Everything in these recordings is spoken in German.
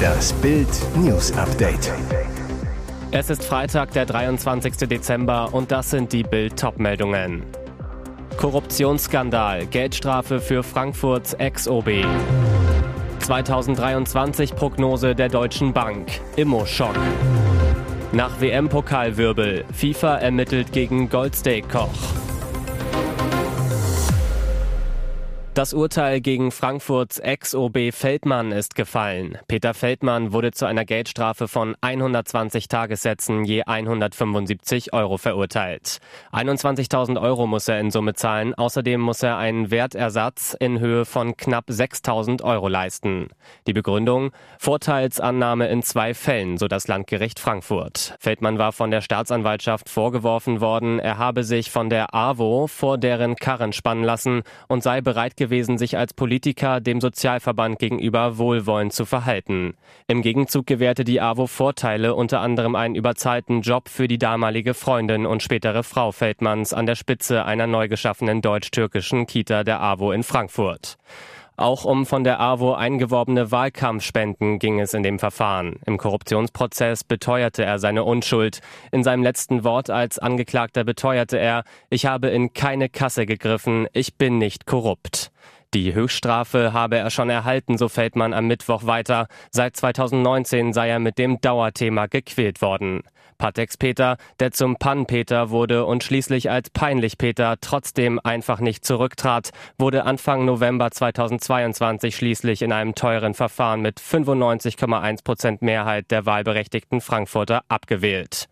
Das Bild News Update. Es ist Freitag, der 23. Dezember und das sind die Bild meldungen Korruptionsskandal, Geldstrafe für Frankfurts Ex-OB. 2023 Prognose der Deutschen Bank. Immo-Schock. Nach WM-Pokalwirbel. FIFA ermittelt gegen Goldsteak-Koch. Das Urteil gegen Frankfurts Ex-OB Feldmann ist gefallen. Peter Feldmann wurde zu einer Geldstrafe von 120 Tagessätzen je 175 Euro verurteilt. 21.000 Euro muss er in Summe zahlen. Außerdem muss er einen Wertersatz in Höhe von knapp 6.000 Euro leisten. Die Begründung? Vorteilsannahme in zwei Fällen, so das Landgericht Frankfurt. Feldmann war von der Staatsanwaltschaft vorgeworfen worden, er habe sich von der AWO vor deren Karren spannen lassen und sei bereit gewesen, sich als Politiker dem Sozialverband gegenüber wohlwollend zu verhalten. Im Gegenzug gewährte die AWO Vorteile, unter anderem einen überzahlten Job für die damalige Freundin und spätere Frau Feldmanns an der Spitze einer neu geschaffenen deutsch-türkischen Kita der AWO in Frankfurt. Auch um von der AWO eingeworbene Wahlkampfspenden ging es in dem Verfahren. Im Korruptionsprozess beteuerte er seine Unschuld. In seinem letzten Wort als Angeklagter beteuerte er, ich habe in keine Kasse gegriffen, ich bin nicht korrupt. Die Höchststrafe habe er schon erhalten, so fällt man am Mittwoch weiter. Seit 2019 sei er mit dem Dauerthema gequält worden. Patex Peter, der zum Pan-Peter wurde und schließlich als Peinlich-Peter trotzdem einfach nicht zurücktrat, wurde Anfang November 2022 schließlich in einem teuren Verfahren mit 95,1 Prozent Mehrheit der wahlberechtigten Frankfurter abgewählt.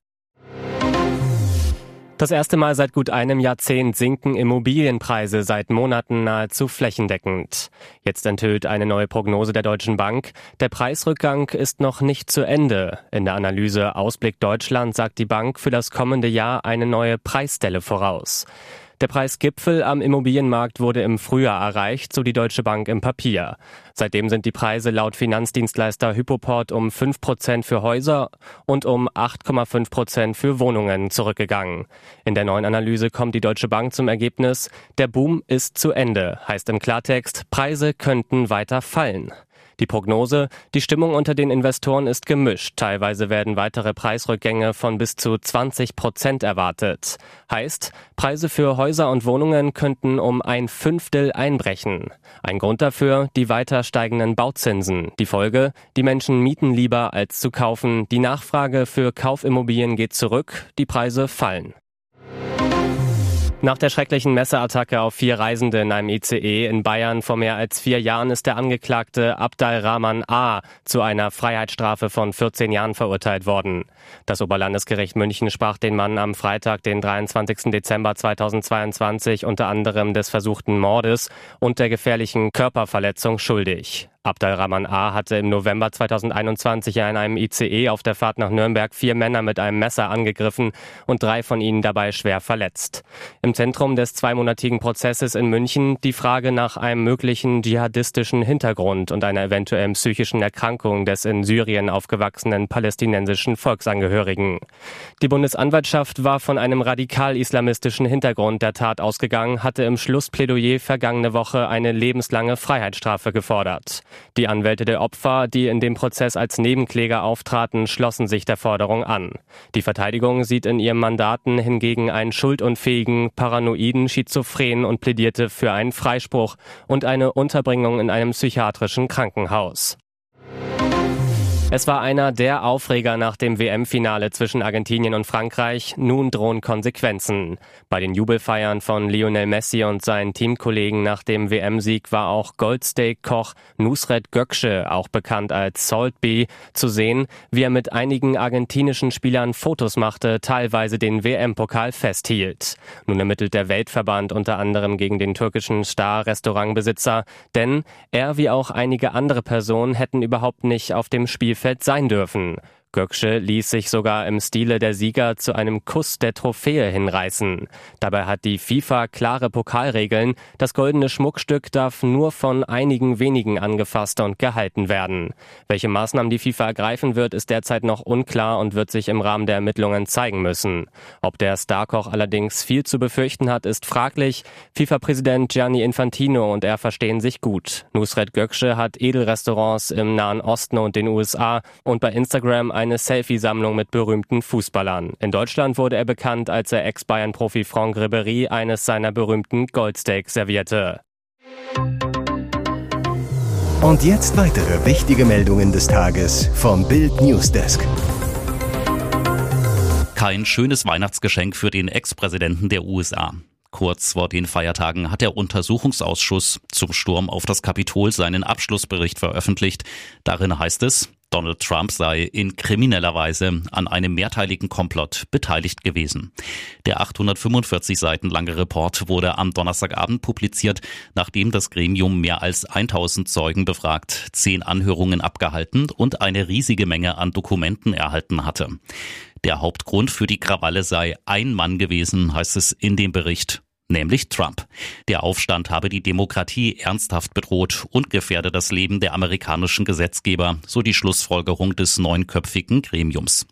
Das erste Mal seit gut einem Jahrzehnt sinken Immobilienpreise seit Monaten nahezu flächendeckend. Jetzt enthüllt eine neue Prognose der Deutschen Bank. Der Preisrückgang ist noch nicht zu Ende. In der Analyse Ausblick Deutschland sagt die Bank für das kommende Jahr eine neue Preisstelle voraus. Der Preisgipfel am Immobilienmarkt wurde im Frühjahr erreicht, so die Deutsche Bank im Papier. Seitdem sind die Preise laut Finanzdienstleister Hypoport um 5 Prozent für Häuser und um 8,5 Prozent für Wohnungen zurückgegangen. In der neuen Analyse kommt die Deutsche Bank zum Ergebnis, der Boom ist zu Ende, heißt im Klartext, Preise könnten weiter fallen. Die Prognose, die Stimmung unter den Investoren ist gemischt. Teilweise werden weitere Preisrückgänge von bis zu 20 Prozent erwartet. Heißt, Preise für Häuser und Wohnungen könnten um ein Fünftel einbrechen. Ein Grund dafür, die weiter steigenden Bauzinsen. Die Folge, die Menschen mieten lieber als zu kaufen. Die Nachfrage für Kaufimmobilien geht zurück, die Preise fallen. Nach der schrecklichen Messeattacke auf vier Reisende in einem ICE in Bayern vor mehr als vier Jahren ist der Angeklagte Abdal Rahman A. zu einer Freiheitsstrafe von 14 Jahren verurteilt worden. Das Oberlandesgericht München sprach den Mann am Freitag, den 23. Dezember 2022, unter anderem des versuchten Mordes und der gefährlichen Körperverletzung schuldig. Abdelrahman A. hatte im November 2021 in einem ICE auf der Fahrt nach Nürnberg vier Männer mit einem Messer angegriffen und drei von ihnen dabei schwer verletzt. Im Zentrum des zweimonatigen Prozesses in München die Frage nach einem möglichen dschihadistischen Hintergrund und einer eventuellen psychischen Erkrankung des in Syrien aufgewachsenen palästinensischen Volksangehörigen. Die Bundesanwaltschaft war von einem radikal-islamistischen Hintergrund der Tat ausgegangen, hatte im Schlussplädoyer vergangene Woche eine lebenslange Freiheitsstrafe gefordert. Die Anwälte der Opfer, die in dem Prozess als Nebenkläger auftraten, schlossen sich der Forderung an. Die Verteidigung sieht in ihrem Mandaten hingegen einen schuldunfähigen, paranoiden Schizophren und plädierte für einen Freispruch und eine Unterbringung in einem psychiatrischen Krankenhaus. Es war einer der Aufreger nach dem WM-Finale zwischen Argentinien und Frankreich. Nun drohen Konsequenzen. Bei den Jubelfeiern von Lionel Messi und seinen Teamkollegen nach dem WM-Sieg war auch Goldsteak-Koch Nusret Gökçe, auch bekannt als Saltby, zu sehen, wie er mit einigen argentinischen Spielern Fotos machte, teilweise den WM-Pokal festhielt. Nun ermittelt der Weltverband unter anderem gegen den türkischen Star-Restaurantbesitzer, denn er wie auch einige andere Personen hätten überhaupt nicht auf dem Spiel Spielfeld sein dürfen. Göksche ließ sich sogar im Stile der Sieger zu einem Kuss der Trophäe hinreißen. Dabei hat die FIFA klare Pokalregeln. Das goldene Schmuckstück darf nur von einigen wenigen angefasst und gehalten werden. Welche Maßnahmen die FIFA ergreifen wird, ist derzeit noch unklar und wird sich im Rahmen der Ermittlungen zeigen müssen. Ob der Starkoch allerdings viel zu befürchten hat, ist fraglich. FIFA-Präsident Gianni Infantino und er verstehen sich gut. Nusret Göksche hat Edelrestaurants im Nahen Osten und den USA und bei Instagram eine Selfie-Sammlung mit berühmten Fußballern. In Deutschland wurde er bekannt, als er Ex-Bayern-Profi Franck Ribéry eines seiner berühmten Goldsteaks servierte. Und jetzt weitere wichtige Meldungen des Tages vom Bild Newsdesk. Kein schönes Weihnachtsgeschenk für den Ex-Präsidenten der USA. Kurz vor den Feiertagen hat der Untersuchungsausschuss zum Sturm auf das Kapitol seinen Abschlussbericht veröffentlicht. Darin heißt es, Donald Trump sei in krimineller Weise an einem mehrteiligen Komplott beteiligt gewesen. Der 845 Seiten lange Report wurde am Donnerstagabend publiziert, nachdem das Gremium mehr als 1000 Zeugen befragt, zehn Anhörungen abgehalten und eine riesige Menge an Dokumenten erhalten hatte. Der Hauptgrund für die Krawalle sei ein Mann gewesen, heißt es in dem Bericht nämlich Trump. Der Aufstand habe die Demokratie ernsthaft bedroht und gefährde das Leben der amerikanischen Gesetzgeber, so die Schlussfolgerung des neunköpfigen Gremiums.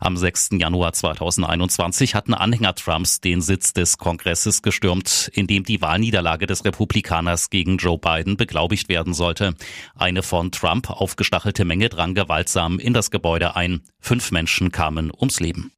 Am 6. Januar 2021 hatten Anhänger Trumps den Sitz des Kongresses gestürmt, in dem die Wahlniederlage des Republikaners gegen Joe Biden beglaubigt werden sollte. Eine von Trump aufgestachelte Menge drang gewaltsam in das Gebäude ein. Fünf Menschen kamen ums Leben.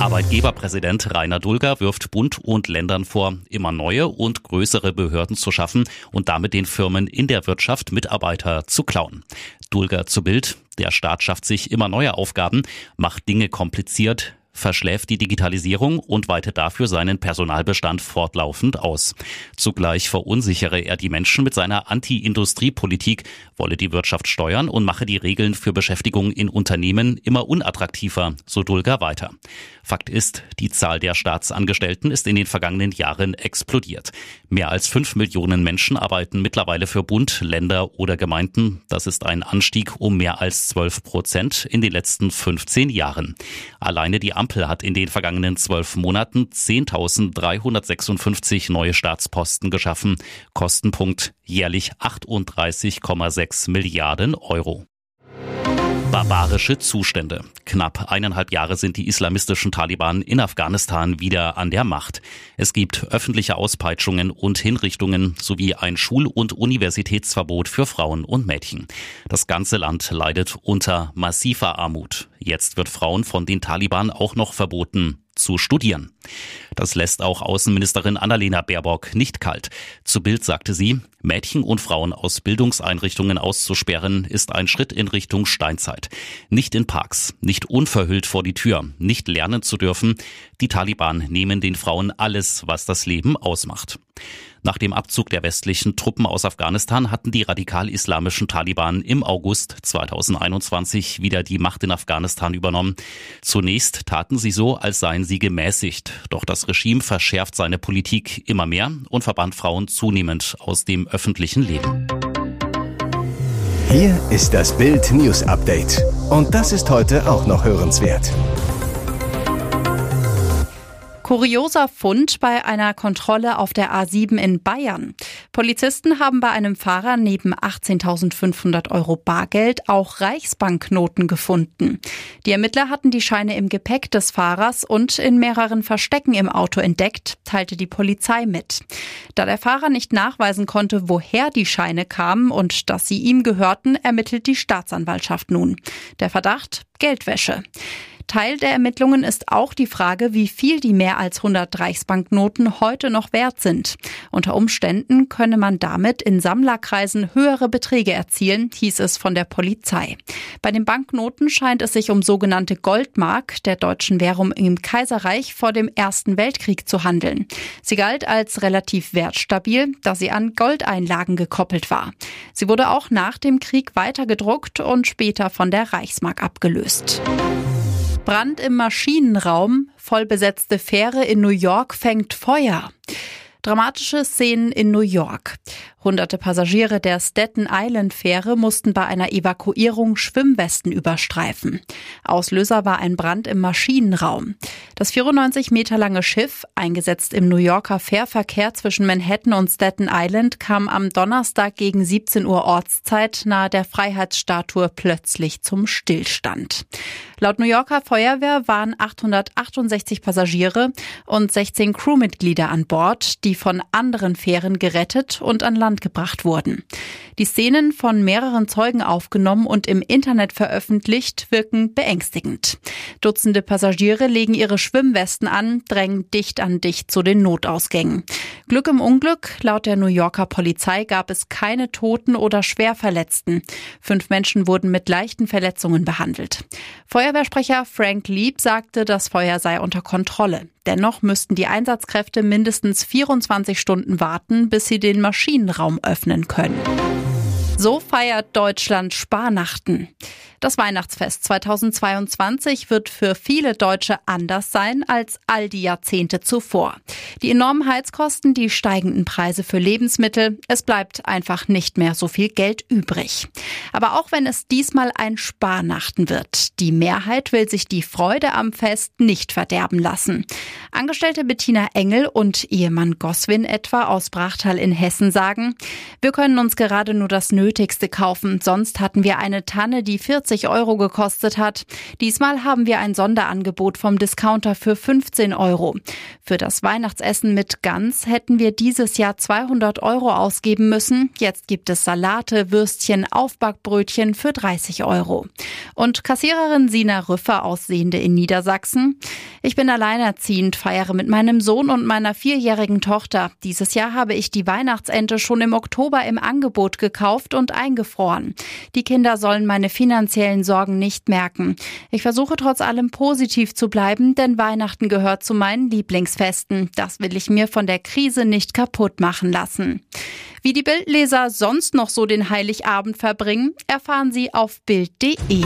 Arbeitgeberpräsident Rainer Dulger wirft Bund und Ländern vor, immer neue und größere Behörden zu schaffen und damit den Firmen in der Wirtschaft Mitarbeiter zu klauen. Dulger zu Bild, der Staat schafft sich immer neue Aufgaben, macht Dinge kompliziert, verschläft die Digitalisierung und weitet dafür seinen Personalbestand fortlaufend aus. Zugleich verunsichere er die Menschen mit seiner Anti-Industrie-Politik, wolle die Wirtschaft steuern und mache die Regeln für Beschäftigung in Unternehmen immer unattraktiver, so Dulger weiter. Fakt ist, die Zahl der Staatsangestellten ist in den vergangenen Jahren explodiert. Mehr als fünf Millionen Menschen arbeiten mittlerweile für Bund, Länder oder Gemeinden. Das ist ein Anstieg um mehr als zwölf Prozent in den letzten 15 Jahren. Alleine die Ampel hat in den vergangenen zwölf Monaten 10.356 neue Staatsposten geschaffen. Kostenpunkt jährlich 38,6 Milliarden Euro. Barbarische Zustände. Knapp eineinhalb Jahre sind die islamistischen Taliban in Afghanistan wieder an der Macht. Es gibt öffentliche Auspeitschungen und Hinrichtungen sowie ein Schul- und Universitätsverbot für Frauen und Mädchen. Das ganze Land leidet unter massiver Armut. Jetzt wird Frauen von den Taliban auch noch verboten, zu studieren. Das lässt auch Außenministerin Annalena Baerbock nicht kalt. Zu Bild sagte sie, Mädchen und Frauen aus Bildungseinrichtungen auszusperren, ist ein Schritt in Richtung Steinzeit. Nicht in Parks, nicht unverhüllt vor die Tür, nicht lernen zu dürfen. Die Taliban nehmen den Frauen alles, was das Leben ausmacht. Nach dem Abzug der westlichen Truppen aus Afghanistan hatten die radikal-islamischen Taliban im August 2021 wieder die Macht in Afghanistan übernommen. Zunächst taten sie so, als seien sie gemäßigt. Doch das Regime verschärft seine Politik immer mehr und verbannt Frauen zunehmend aus dem öffentlichen Leben. Hier ist das Bild News Update. Und das ist heute auch noch hörenswert. Kurioser Fund bei einer Kontrolle auf der A7 in Bayern. Polizisten haben bei einem Fahrer neben 18.500 Euro Bargeld auch Reichsbanknoten gefunden. Die Ermittler hatten die Scheine im Gepäck des Fahrers und in mehreren Verstecken im Auto entdeckt, teilte die Polizei mit. Da der Fahrer nicht nachweisen konnte, woher die Scheine kamen und dass sie ihm gehörten, ermittelt die Staatsanwaltschaft nun. Der Verdacht Geldwäsche. Teil der Ermittlungen ist auch die Frage, wie viel die mehr als 100 Reichsbanknoten heute noch wert sind. Unter Umständen könne man damit in Sammlerkreisen höhere Beträge erzielen, hieß es von der Polizei. Bei den Banknoten scheint es sich um sogenannte Goldmark der deutschen Währung im Kaiserreich vor dem Ersten Weltkrieg zu handeln. Sie galt als relativ wertstabil, da sie an Goldeinlagen gekoppelt war. Sie wurde auch nach dem Krieg weiter gedruckt und später von der Reichsmark abgelöst. Brand im Maschinenraum, vollbesetzte Fähre in New York fängt Feuer. Dramatische Szenen in New York. Hunderte Passagiere der Staten Island Fähre mussten bei einer Evakuierung Schwimmwesten überstreifen. Auslöser war ein Brand im Maschinenraum. Das 94 Meter lange Schiff, eingesetzt im New Yorker Fährverkehr zwischen Manhattan und Staten Island, kam am Donnerstag gegen 17 Uhr Ortszeit nahe der Freiheitsstatue plötzlich zum Stillstand. Laut New Yorker Feuerwehr waren 868 Passagiere und 16 Crewmitglieder an Bord, die von anderen Fähren gerettet und an Land gebracht wurden. Die Szenen von mehreren Zeugen aufgenommen und im Internet veröffentlicht wirken beängstigend. Dutzende Passagiere legen ihre Schwimmwesten an, drängen dicht an dicht zu den Notausgängen. Glück im Unglück, laut der New Yorker Polizei gab es keine Toten oder Schwerverletzten. Fünf Menschen wurden mit leichten Verletzungen behandelt. Feuerwehrsprecher Frank Lieb sagte, das Feuer sei unter Kontrolle. Dennoch müssten die Einsatzkräfte mindestens 24 Stunden warten, bis sie den Maschinenraum öffnen können. So feiert Deutschland Sparnachten. Das Weihnachtsfest 2022 wird für viele Deutsche anders sein als all die Jahrzehnte zuvor. Die enormen Heizkosten, die steigenden Preise für Lebensmittel, es bleibt einfach nicht mehr so viel Geld übrig. Aber auch wenn es diesmal ein Sparnachten wird, die Mehrheit will sich die Freude am Fest nicht verderben lassen. Angestellte Bettina Engel und Ehemann Goswin etwa aus Brachtal in Hessen sagen, wir können uns gerade nur das Nötigste kaufen, sonst hatten wir eine Tanne, die 40 40 Euro gekostet hat. Diesmal haben wir ein Sonderangebot vom Discounter für 15 Euro. Für das Weihnachtsessen mit Gans hätten wir dieses Jahr 200 Euro ausgeben müssen. Jetzt gibt es Salate, Würstchen, Aufbackbrötchen für 30 Euro. Und Kassiererin Sina Rüffer aus Sehende in Niedersachsen. Ich bin alleinerziehend, feiere mit meinem Sohn und meiner vierjährigen Tochter. Dieses Jahr habe ich die Weihnachtsente schon im Oktober im Angebot gekauft und eingefroren. Die Kinder sollen meine finanzielle finanziellen Sorgen nicht merken. Ich versuche trotz allem positiv zu bleiben, denn Weihnachten gehört zu meinen Lieblingsfesten. Das will ich mir von der Krise nicht kaputt machen lassen. Wie die Bildleser sonst noch so den Heiligabend verbringen, erfahren Sie auf Bild.de.